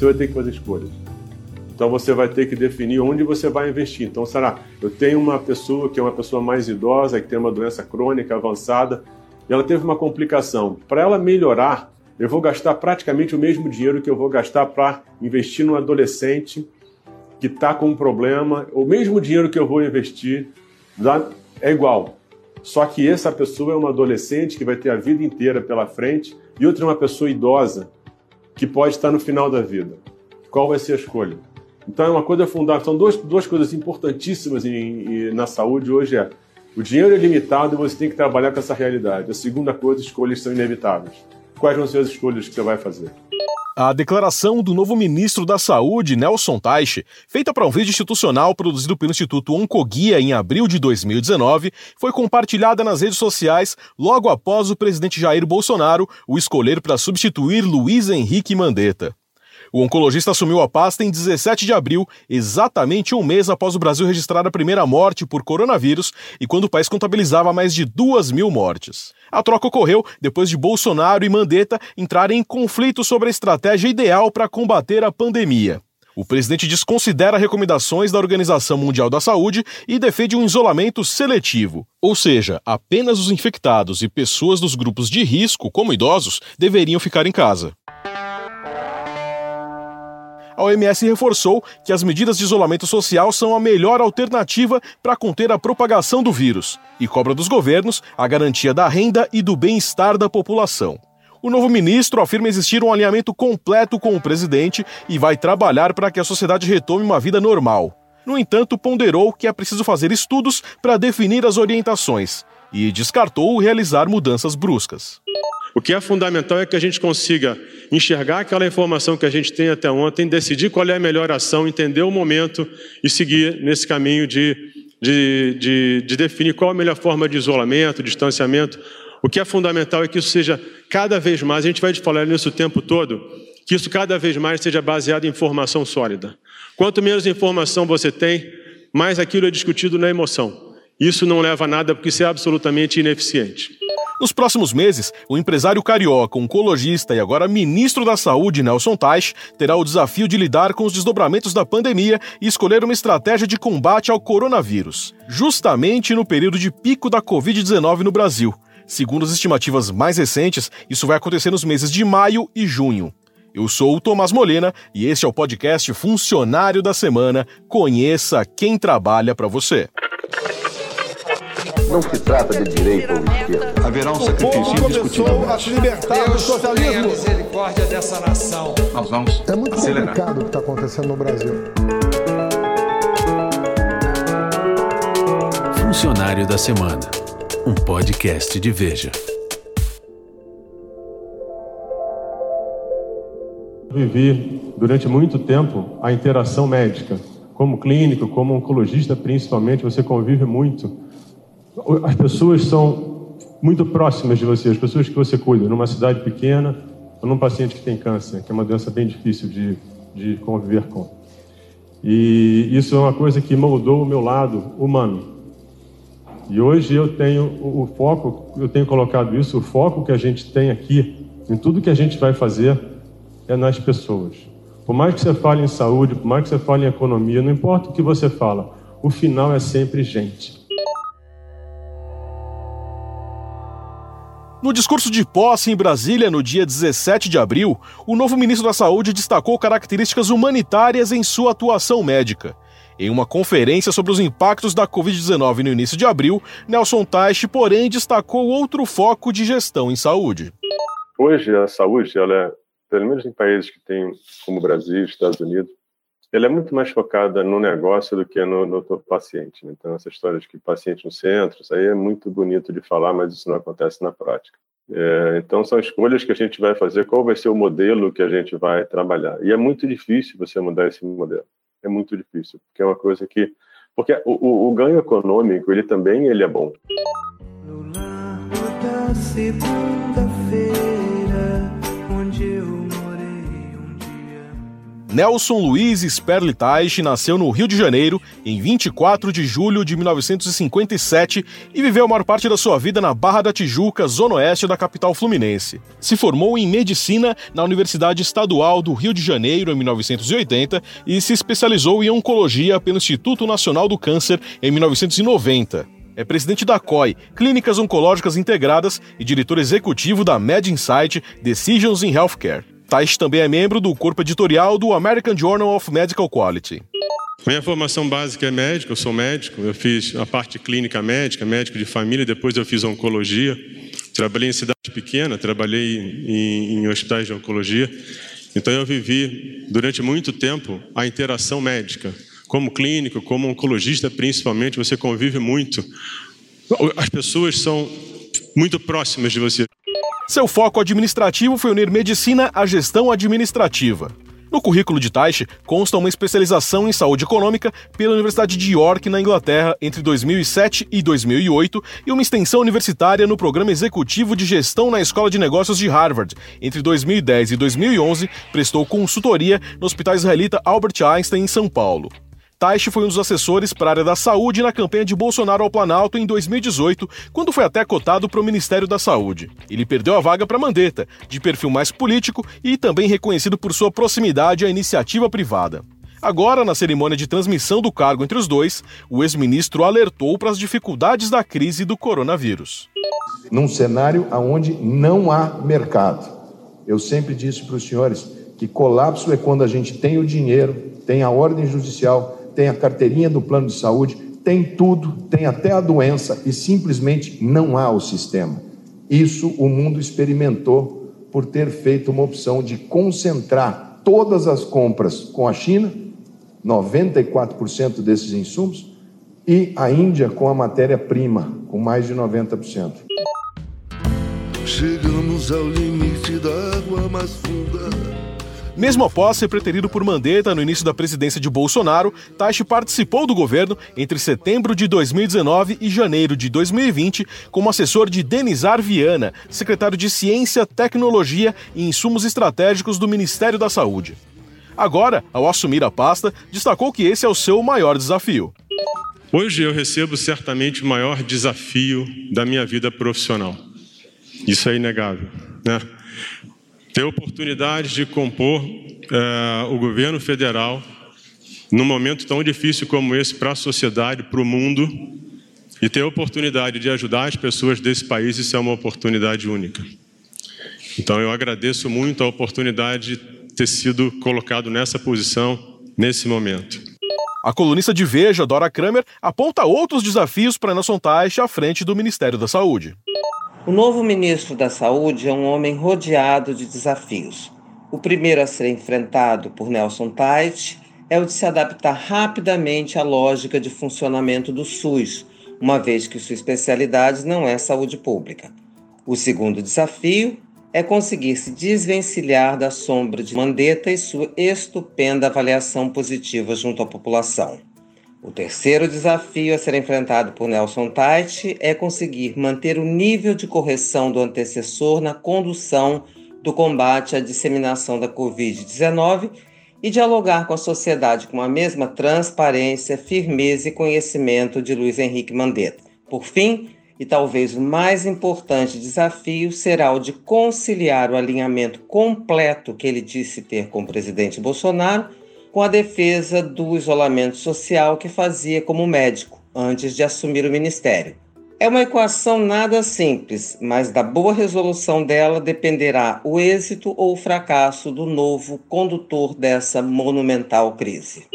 você vai ter que fazer escolhas. Então você vai ter que definir onde você vai investir. Então, será, eu tenho uma pessoa que é uma pessoa mais idosa, que tem uma doença crônica avançada, e ela teve uma complicação. Para ela melhorar, eu vou gastar praticamente o mesmo dinheiro que eu vou gastar para investir num adolescente que está com um problema. O mesmo dinheiro que eu vou investir é igual. Só que essa pessoa é uma adolescente que vai ter a vida inteira pela frente e outra é uma pessoa idosa que pode estar no final da vida. Qual vai ser a escolha? Então é uma coisa fundamental. São duas, duas coisas importantíssimas em, em, na saúde hoje é o dinheiro é limitado e você tem que trabalhar com essa realidade. A segunda coisa, escolhas são inevitáveis. Quais vão ser as escolhas que você vai fazer? A declaração do novo ministro da Saúde, Nelson Teich, feita para um vídeo institucional produzido pelo Instituto Oncoguia em abril de 2019, foi compartilhada nas redes sociais logo após o presidente Jair Bolsonaro o escolher para substituir Luiz Henrique Mandetta. O oncologista assumiu a pasta em 17 de abril, exatamente um mês após o Brasil registrar a primeira morte por coronavírus e quando o país contabilizava mais de duas mil mortes. A troca ocorreu depois de Bolsonaro e Mandetta entrarem em conflito sobre a estratégia ideal para combater a pandemia. O presidente desconsidera recomendações da Organização Mundial da Saúde e defende um isolamento seletivo, ou seja, apenas os infectados e pessoas dos grupos de risco, como idosos, deveriam ficar em casa a OMS reforçou que as medidas de isolamento social são a melhor alternativa para conter a propagação do vírus e cobra dos governos a garantia da renda e do bem-estar da população. O novo ministro afirma existir um alinhamento completo com o presidente e vai trabalhar para que a sociedade retome uma vida normal. No entanto, ponderou que é preciso fazer estudos para definir as orientações e descartou realizar mudanças bruscas. O que é fundamental é que a gente consiga enxergar aquela informação que a gente tem até ontem, decidir qual é a melhor ação, entender o momento e seguir nesse caminho de, de, de, de definir qual a melhor forma de isolamento, distanciamento. O que é fundamental é que isso seja cada vez mais, a gente vai falar nisso o tempo todo, que isso cada vez mais seja baseado em informação sólida. Quanto menos informação você tem, mais aquilo é discutido na emoção. Isso não leva a nada porque isso é absolutamente ineficiente. Nos próximos meses, o empresário carioca, oncologista e agora ministro da Saúde, Nelson Teich, terá o desafio de lidar com os desdobramentos da pandemia e escolher uma estratégia de combate ao coronavírus, justamente no período de pico da Covid-19 no Brasil. Segundo as estimativas mais recentes, isso vai acontecer nos meses de maio e junho. Eu sou o Tomás Molena e este é o podcast Funcionário da Semana. Conheça quem trabalha para você. Não se trata de direita ou esquerda. Haverá um sacrifício indiscutível. a se libertar Deus do socialismo. Misericórdia dessa nação. Nós vamos É muito acelerar. complicado o que está acontecendo no Brasil. Funcionário da Semana. Um podcast de Veja. Vivi durante muito tempo a interação médica. Como clínico, como oncologista, principalmente, você convive muito as pessoas são muito próximas de você, as pessoas que você cuida, numa cidade pequena ou num paciente que tem câncer, que é uma doença bem difícil de, de conviver com. E isso é uma coisa que moldou o meu lado humano. E hoje eu tenho o, foco, eu tenho colocado isso, o foco que a gente tem aqui, em tudo que a gente vai fazer, é nas pessoas. Por mais que você fale em saúde, por mais que você fale em economia, não importa o que você fala, o final é sempre gente. No discurso de posse em Brasília, no dia 17 de abril, o novo ministro da Saúde destacou características humanitárias em sua atuação médica. Em uma conferência sobre os impactos da Covid-19 no início de abril, Nelson Teich, porém, destacou outro foco de gestão em saúde. Hoje, a saúde, ela é, pelo menos em países que têm, como o Brasil, Estados Unidos, ela é muito mais focada no negócio do que no, no paciente. Né? Então, essa história de que paciente no centro, isso aí é muito bonito de falar, mas isso não acontece na prática. É, então, são escolhas que a gente vai fazer, qual vai ser o modelo que a gente vai trabalhar. E é muito difícil você mudar esse modelo. É muito difícil, porque é uma coisa que... Porque o, o, o ganho econômico, ele também ele é bom. No largo da segunda-feira, Nelson Luiz Sperli Taish nasceu no Rio de Janeiro em 24 de julho de 1957 e viveu a maior parte da sua vida na Barra da Tijuca, zona oeste da capital fluminense. Se formou em medicina na Universidade Estadual do Rio de Janeiro em 1980 e se especializou em oncologia pelo Instituto Nacional do Câncer em 1990. É presidente da COI, Clínicas Oncológicas Integradas, e diretor executivo da MedInsight Decisions in Healthcare. Taish também é membro do corpo editorial do American Journal of Medical Quality. Minha formação básica é médica, eu sou médico, eu fiz a parte clínica médica, médico de família, depois eu fiz oncologia. Trabalhei em cidade pequena, trabalhei em, em hospitais de oncologia. Então eu vivi durante muito tempo a interação médica. Como clínico, como oncologista principalmente, você convive muito. As pessoas são muito próximas de você. Seu foco administrativo foi unir medicina à gestão administrativa. No currículo de Taish consta uma especialização em saúde econômica pela Universidade de York, na Inglaterra, entre 2007 e 2008, e uma extensão universitária no Programa Executivo de Gestão na Escola de Negócios de Harvard. Entre 2010 e 2011, prestou consultoria no Hospital Israelita Albert Einstein, em São Paulo. Taish foi um dos assessores para a área da saúde na campanha de Bolsonaro ao Planalto em 2018, quando foi até cotado para o Ministério da Saúde. Ele perdeu a vaga para Mandetta, de perfil mais político e também reconhecido por sua proximidade à iniciativa privada. Agora, na cerimônia de transmissão do cargo entre os dois, o ex-ministro alertou para as dificuldades da crise do coronavírus. Num cenário onde não há mercado. Eu sempre disse para os senhores que colapso é quando a gente tem o dinheiro, tem a ordem judicial, tem a carteirinha do plano de saúde, tem tudo, tem até a doença e simplesmente não há o sistema. Isso o mundo experimentou por ter feito uma opção de concentrar todas as compras com a China, 94% desses insumos, e a Índia com a matéria-prima, com mais de 90%. Chegamos ao limite da água mais funda. Mesmo após ser preterido por Mandetta no início da presidência de Bolsonaro, Taishi participou do governo entre setembro de 2019 e janeiro de 2020 como assessor de Denizar Viana, secretário de Ciência, Tecnologia e Insumos Estratégicos do Ministério da Saúde. Agora, ao assumir a pasta, destacou que esse é o seu maior desafio. Hoje eu recebo certamente o maior desafio da minha vida profissional. Isso é inegável. Né? Ter oportunidade de compor é, o governo federal num momento tão difícil como esse para a sociedade, para o mundo, e ter a oportunidade de ajudar as pessoas desse país, isso é uma oportunidade única. Então eu agradeço muito a oportunidade de ter sido colocado nessa posição, nesse momento. A colunista de Veja, Dora Kramer, aponta outros desafios para Nelson Teich à frente do Ministério da Saúde. O novo ministro da Saúde é um homem rodeado de desafios. O primeiro a ser enfrentado por Nelson Tait é o de se adaptar rapidamente à lógica de funcionamento do SUS, uma vez que sua especialidade não é saúde pública. O segundo desafio é conseguir se desvencilhar da sombra de Mandetta e sua estupenda avaliação positiva junto à população. O terceiro desafio a ser enfrentado por Nelson Tait é conseguir manter o nível de correção do antecessor na condução do combate à disseminação da Covid-19 e dialogar com a sociedade com a mesma transparência, firmeza e conhecimento de Luiz Henrique Mandetta. Por fim, e talvez o mais importante desafio será o de conciliar o alinhamento completo que ele disse ter com o presidente Bolsonaro com a defesa do isolamento social que fazia como médico antes de assumir o ministério. É uma equação nada simples, mas da boa resolução dela dependerá o êxito ou o fracasso do novo condutor dessa monumental crise.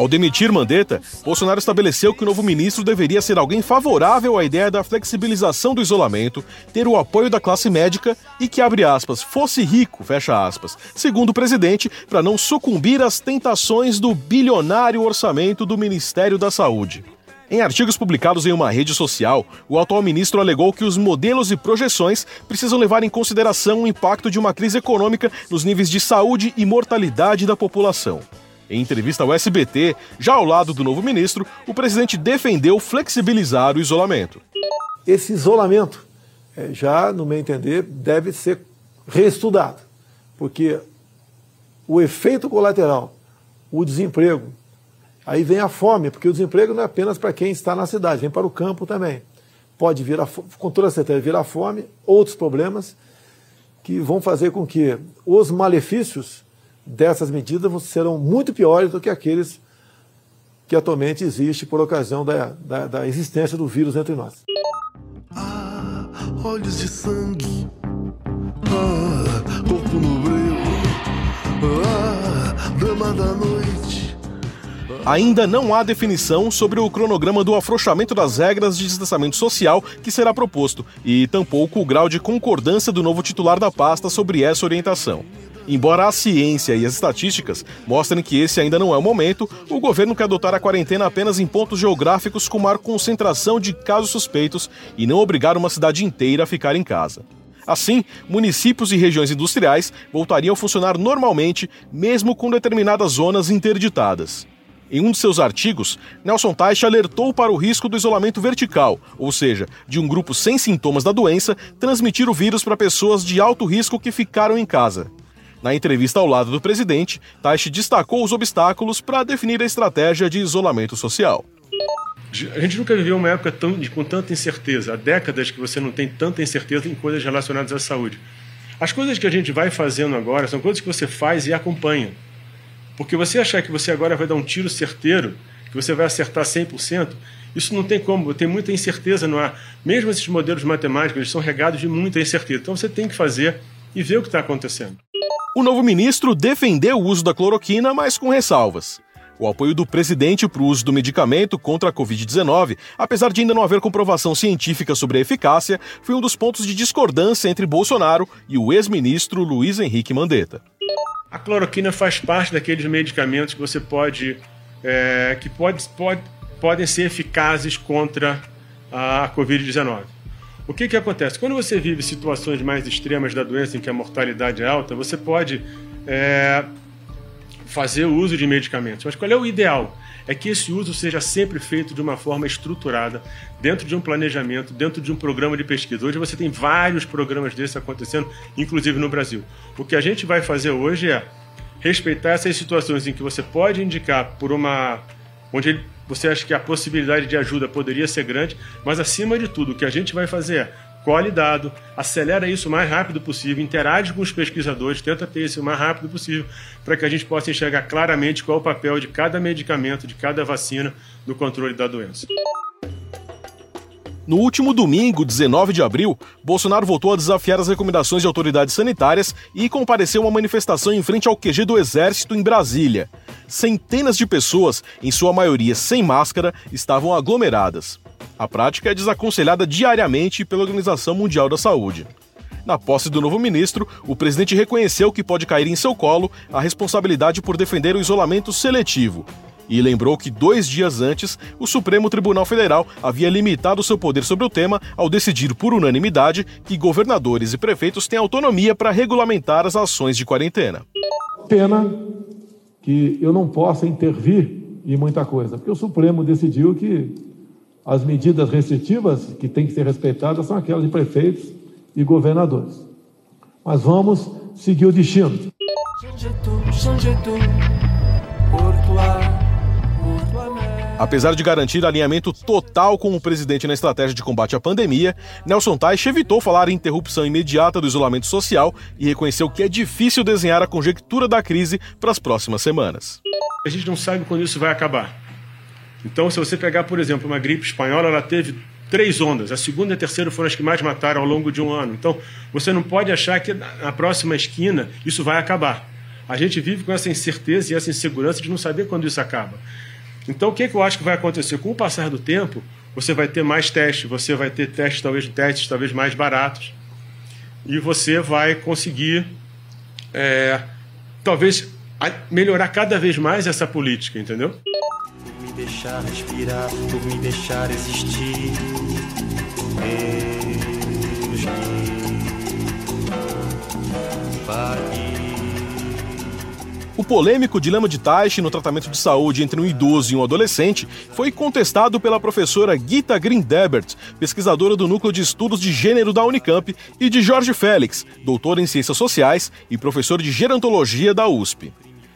Ao demitir Mandetta, Bolsonaro estabeleceu que o novo ministro deveria ser alguém favorável à ideia da flexibilização do isolamento, ter o apoio da classe médica e que, abre aspas, fosse rico, fecha aspas, segundo o presidente, para não sucumbir às tentações do bilionário orçamento do Ministério da Saúde. Em artigos publicados em uma rede social, o atual ministro alegou que os modelos e projeções precisam levar em consideração o impacto de uma crise econômica nos níveis de saúde e mortalidade da população. Em entrevista ao SBT, já ao lado do novo ministro, o presidente defendeu flexibilizar o isolamento. esse isolamento, é, já, no meu entender, deve ser reestudado, porque o efeito colateral, o desemprego, aí vem a fome, porque o desemprego não é apenas para quem está na cidade, vem para o campo também. Pode vir, a, com toda certeza, vir a fome, outros problemas que vão fazer com que os malefícios dessas medidas serão muito piores do que aqueles que atualmente existe por ocasião da, da, da existência do vírus entre nós. Ah, olhos de sangue, ah, corpo no breu, ah, dama da noite. Ainda não há definição sobre o cronograma do afrouxamento das regras de distanciamento social que será proposto, e tampouco o grau de concordância do novo titular da pasta sobre essa orientação. Embora a ciência e as estatísticas mostrem que esse ainda não é o momento, o governo quer adotar a quarentena apenas em pontos geográficos com maior concentração de casos suspeitos e não obrigar uma cidade inteira a ficar em casa. Assim, municípios e regiões industriais voltariam a funcionar normalmente, mesmo com determinadas zonas interditadas. Em um de seus artigos, Nelson Teich alertou para o risco do isolamento vertical, ou seja, de um grupo sem sintomas da doença transmitir o vírus para pessoas de alto risco que ficaram em casa. Na entrevista ao lado do presidente, Taishi destacou os obstáculos para definir a estratégia de isolamento social. A gente nunca viveu uma época tão, com tanta incerteza. Há décadas que você não tem tanta incerteza em coisas relacionadas à saúde. As coisas que a gente vai fazendo agora são coisas que você faz e acompanha. Porque você achar que você agora vai dar um tiro certeiro, que você vai acertar 100%, isso não tem como, tem muita incerteza no ar. Mesmo esses modelos matemáticos, eles são regados de muita incerteza. Então você tem que fazer e ver o que está acontecendo. O novo ministro defendeu o uso da cloroquina, mas com ressalvas. O apoio do presidente para o uso do medicamento contra a Covid-19, apesar de ainda não haver comprovação científica sobre a eficácia, foi um dos pontos de discordância entre Bolsonaro e o ex-ministro Luiz Henrique Mandetta. A cloroquina faz parte daqueles medicamentos que você pode. É, que pode, pode, podem ser eficazes contra a Covid-19. O que, que acontece? Quando você vive situações mais extremas da doença, em que a mortalidade é alta, você pode é, fazer o uso de medicamentos. Mas qual é o ideal? É que esse uso seja sempre feito de uma forma estruturada, dentro de um planejamento, dentro de um programa de pesquisa. Hoje você tem vários programas desses acontecendo, inclusive no Brasil. O que a gente vai fazer hoje é respeitar essas situações em que você pode indicar por uma. onde você acha que a possibilidade de ajuda poderia ser grande, mas acima de tudo, o que a gente vai fazer é colhe dado, acelera isso o mais rápido possível, interage com os pesquisadores, tenta ter isso o mais rápido possível, para que a gente possa enxergar claramente qual é o papel de cada medicamento, de cada vacina no controle da doença. No último domingo, 19 de abril, Bolsonaro voltou a desafiar as recomendações de autoridades sanitárias e compareceu a uma manifestação em frente ao QG do Exército em Brasília. Centenas de pessoas, em sua maioria sem máscara, estavam aglomeradas. A prática é desaconselhada diariamente pela Organização Mundial da Saúde. Na posse do novo ministro, o presidente reconheceu que pode cair em seu colo a responsabilidade por defender o isolamento seletivo e lembrou que dois dias antes, o Supremo Tribunal Federal havia limitado seu poder sobre o tema ao decidir por unanimidade que governadores e prefeitos têm autonomia para regulamentar as ações de quarentena. Pena que eu não possa intervir em muita coisa, porque o Supremo decidiu que as medidas restritivas que têm que ser respeitadas são aquelas de prefeitos e governadores. Mas vamos seguir o destino. Apesar de garantir alinhamento total com o presidente na estratégia de combate à pandemia, Nelson Teich evitou falar em interrupção imediata do isolamento social e reconheceu que é difícil desenhar a conjectura da crise para as próximas semanas. A gente não sabe quando isso vai acabar. Então, se você pegar, por exemplo, uma gripe espanhola, ela teve três ondas. A segunda e a terceira foram as que mais mataram ao longo de um ano. Então, você não pode achar que na próxima esquina isso vai acabar. A gente vive com essa incerteza e essa insegurança de não saber quando isso acaba. Então, o que, que eu acho que vai acontecer? Com o passar do tempo, você vai ter mais testes, você vai ter testes, talvez testes talvez mais baratos, e você vai conseguir, é, talvez, melhorar cada vez mais essa política, entendeu? Por me deixar respirar, por me deixar existir. Deus O polêmico dilema de Taishi no tratamento de saúde entre um idoso e um adolescente foi contestado pela professora Gita Grindebert, pesquisadora do Núcleo de Estudos de Gênero da Unicamp, e de Jorge Félix, doutor em Ciências Sociais e professor de Gerontologia da USP.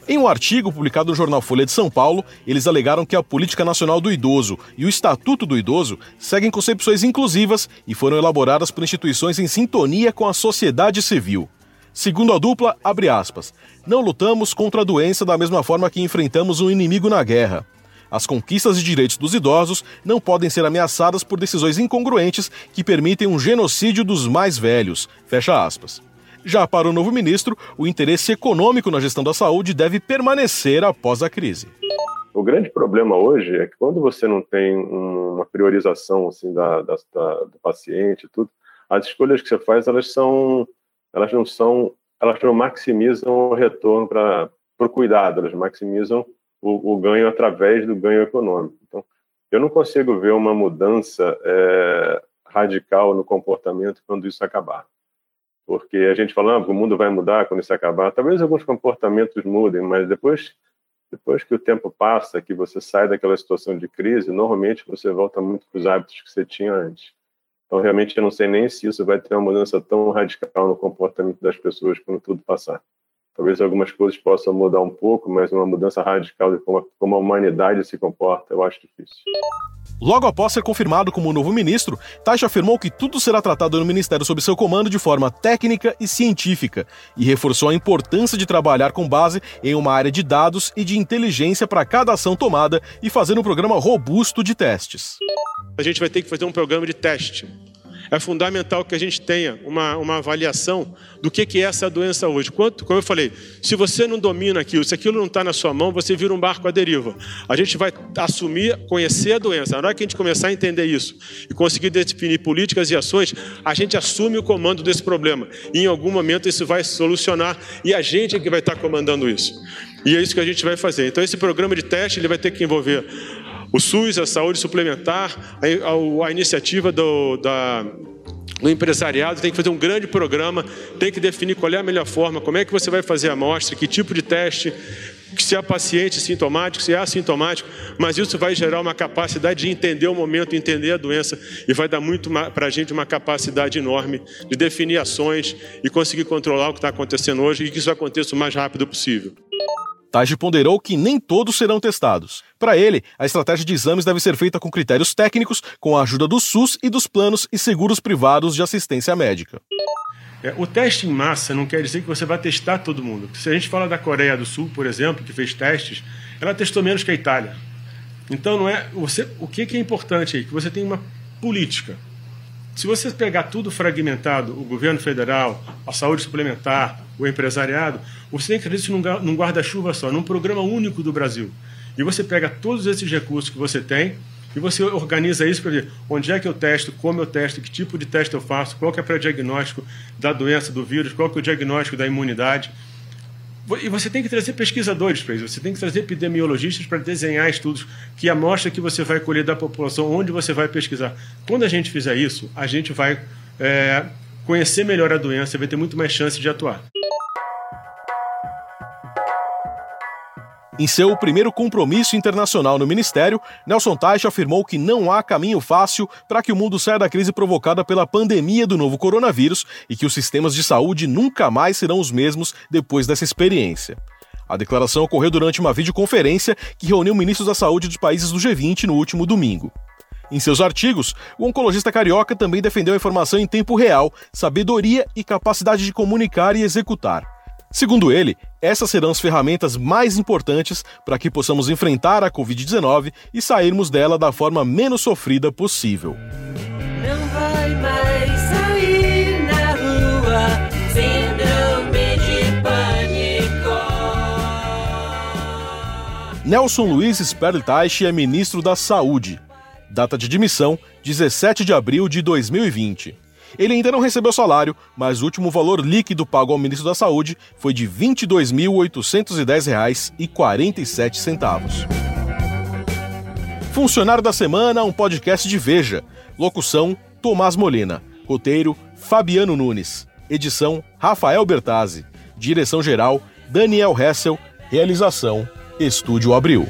Em um artigo publicado no jornal Folha de São Paulo, eles alegaram que a Política Nacional do Idoso e o Estatuto do Idoso seguem concepções inclusivas e foram elaboradas por instituições em sintonia com a sociedade civil. Segundo a dupla, abre aspas, não lutamos contra a doença da mesma forma que enfrentamos um inimigo na guerra. As conquistas de direitos dos idosos não podem ser ameaçadas por decisões incongruentes que permitem um genocídio dos mais velhos. Fecha aspas. Já para o novo ministro, o interesse econômico na gestão da saúde deve permanecer após a crise. O grande problema hoje é que quando você não tem uma priorização assim da, da, da, do paciente, tudo, as escolhas que você faz elas são, elas não são, elas não maximizam o retorno para o cuidado, elas maximizam o, o, ganho através do ganho econômico. Então, eu não consigo ver uma mudança é, radical no comportamento quando isso acabar porque a gente fala, ah, o mundo vai mudar quando isso acabar. Talvez alguns comportamentos mudem, mas depois, depois que o tempo passa, que você sai daquela situação de crise, normalmente você volta muito para os hábitos que você tinha antes. Então, realmente, eu não sei nem se isso vai ter uma mudança tão radical no comportamento das pessoas quando tudo passar. Talvez algumas coisas possam mudar um pouco, mas uma mudança radical de como a, como a humanidade se comporta, eu acho difícil. Logo após ser confirmado como novo ministro, Taixa afirmou que tudo será tratado no ministério sob seu comando de forma técnica e científica e reforçou a importância de trabalhar com base em uma área de dados e de inteligência para cada ação tomada e fazer um programa robusto de testes. A gente vai ter que fazer um programa de teste é fundamental que a gente tenha uma, uma avaliação do que, que é essa doença hoje. Quanto, como eu falei, se você não domina aquilo, se aquilo não está na sua mão, você vira um barco à deriva. A gente vai assumir, conhecer a doença. Na hora que a gente começar a entender isso e conseguir definir políticas e ações, a gente assume o comando desse problema. E em algum momento isso vai solucionar e a gente é que vai estar comandando isso. E é isso que a gente vai fazer. Então esse programa de teste ele vai ter que envolver o SUS, a saúde suplementar, a, a, a iniciativa do, da, do empresariado tem que fazer um grande programa, tem que definir qual é a melhor forma, como é que você vai fazer a amostra, que tipo de teste, se é paciente sintomático, se é assintomático, mas isso vai gerar uma capacidade de entender o momento, entender a doença e vai dar muito para a gente uma capacidade enorme de definir ações e conseguir controlar o que está acontecendo hoje e que isso aconteça o mais rápido possível. Tage ponderou que nem todos serão testados. Para ele, a estratégia de exames deve ser feita com critérios técnicos, com a ajuda do SUS e dos planos e seguros privados de assistência médica. É, o teste em massa não quer dizer que você vai testar todo mundo. Se a gente fala da Coreia do Sul, por exemplo, que fez testes, ela testou menos que a Itália. Então não é você. O que, que é importante aí? Que você tem uma política. Se você pegar tudo fragmentado, o governo federal, a saúde suplementar, o empresariado, você tem que fazer isso num guarda-chuva só, num programa único do Brasil. E você pega todos esses recursos que você tem e você organiza isso para ver onde é que eu testo, como eu testo, que tipo de teste eu faço, qual que é o pré-diagnóstico da doença, do vírus, qual que é o diagnóstico da imunidade. E você tem que trazer pesquisadores para isso, você tem que trazer epidemiologistas para desenhar estudos que amostra que você vai colher da população, onde você vai pesquisar. Quando a gente fizer isso, a gente vai é, conhecer melhor a doença e vai ter muito mais chance de atuar. Em seu primeiro compromisso internacional no ministério, Nelson Teich afirmou que não há caminho fácil para que o mundo saia da crise provocada pela pandemia do novo coronavírus e que os sistemas de saúde nunca mais serão os mesmos depois dessa experiência. A declaração ocorreu durante uma videoconferência que reuniu ministros da saúde dos países do G20 no último domingo. Em seus artigos, o oncologista carioca também defendeu a informação em tempo real, sabedoria e capacidade de comunicar e executar. Segundo ele, essas serão as ferramentas mais importantes para que possamos enfrentar a Covid-19 e sairmos dela da forma menos sofrida possível. Não vai mais sair na rua, síndrome de pânico. Nelson Luiz Sperlitaiche é ministro da Saúde. Data de demissão: 17 de abril de 2020. Ele ainda não recebeu salário, mas o último valor líquido pago ao ministro da Saúde foi de R$ 22.810,47. Funcionário da Semana, um podcast de Veja. Locução: Tomás Molina. Roteiro: Fabiano Nunes. Edição: Rafael Bertazzi. Direção-geral: Daniel Hessel. Realização Estúdio Abril.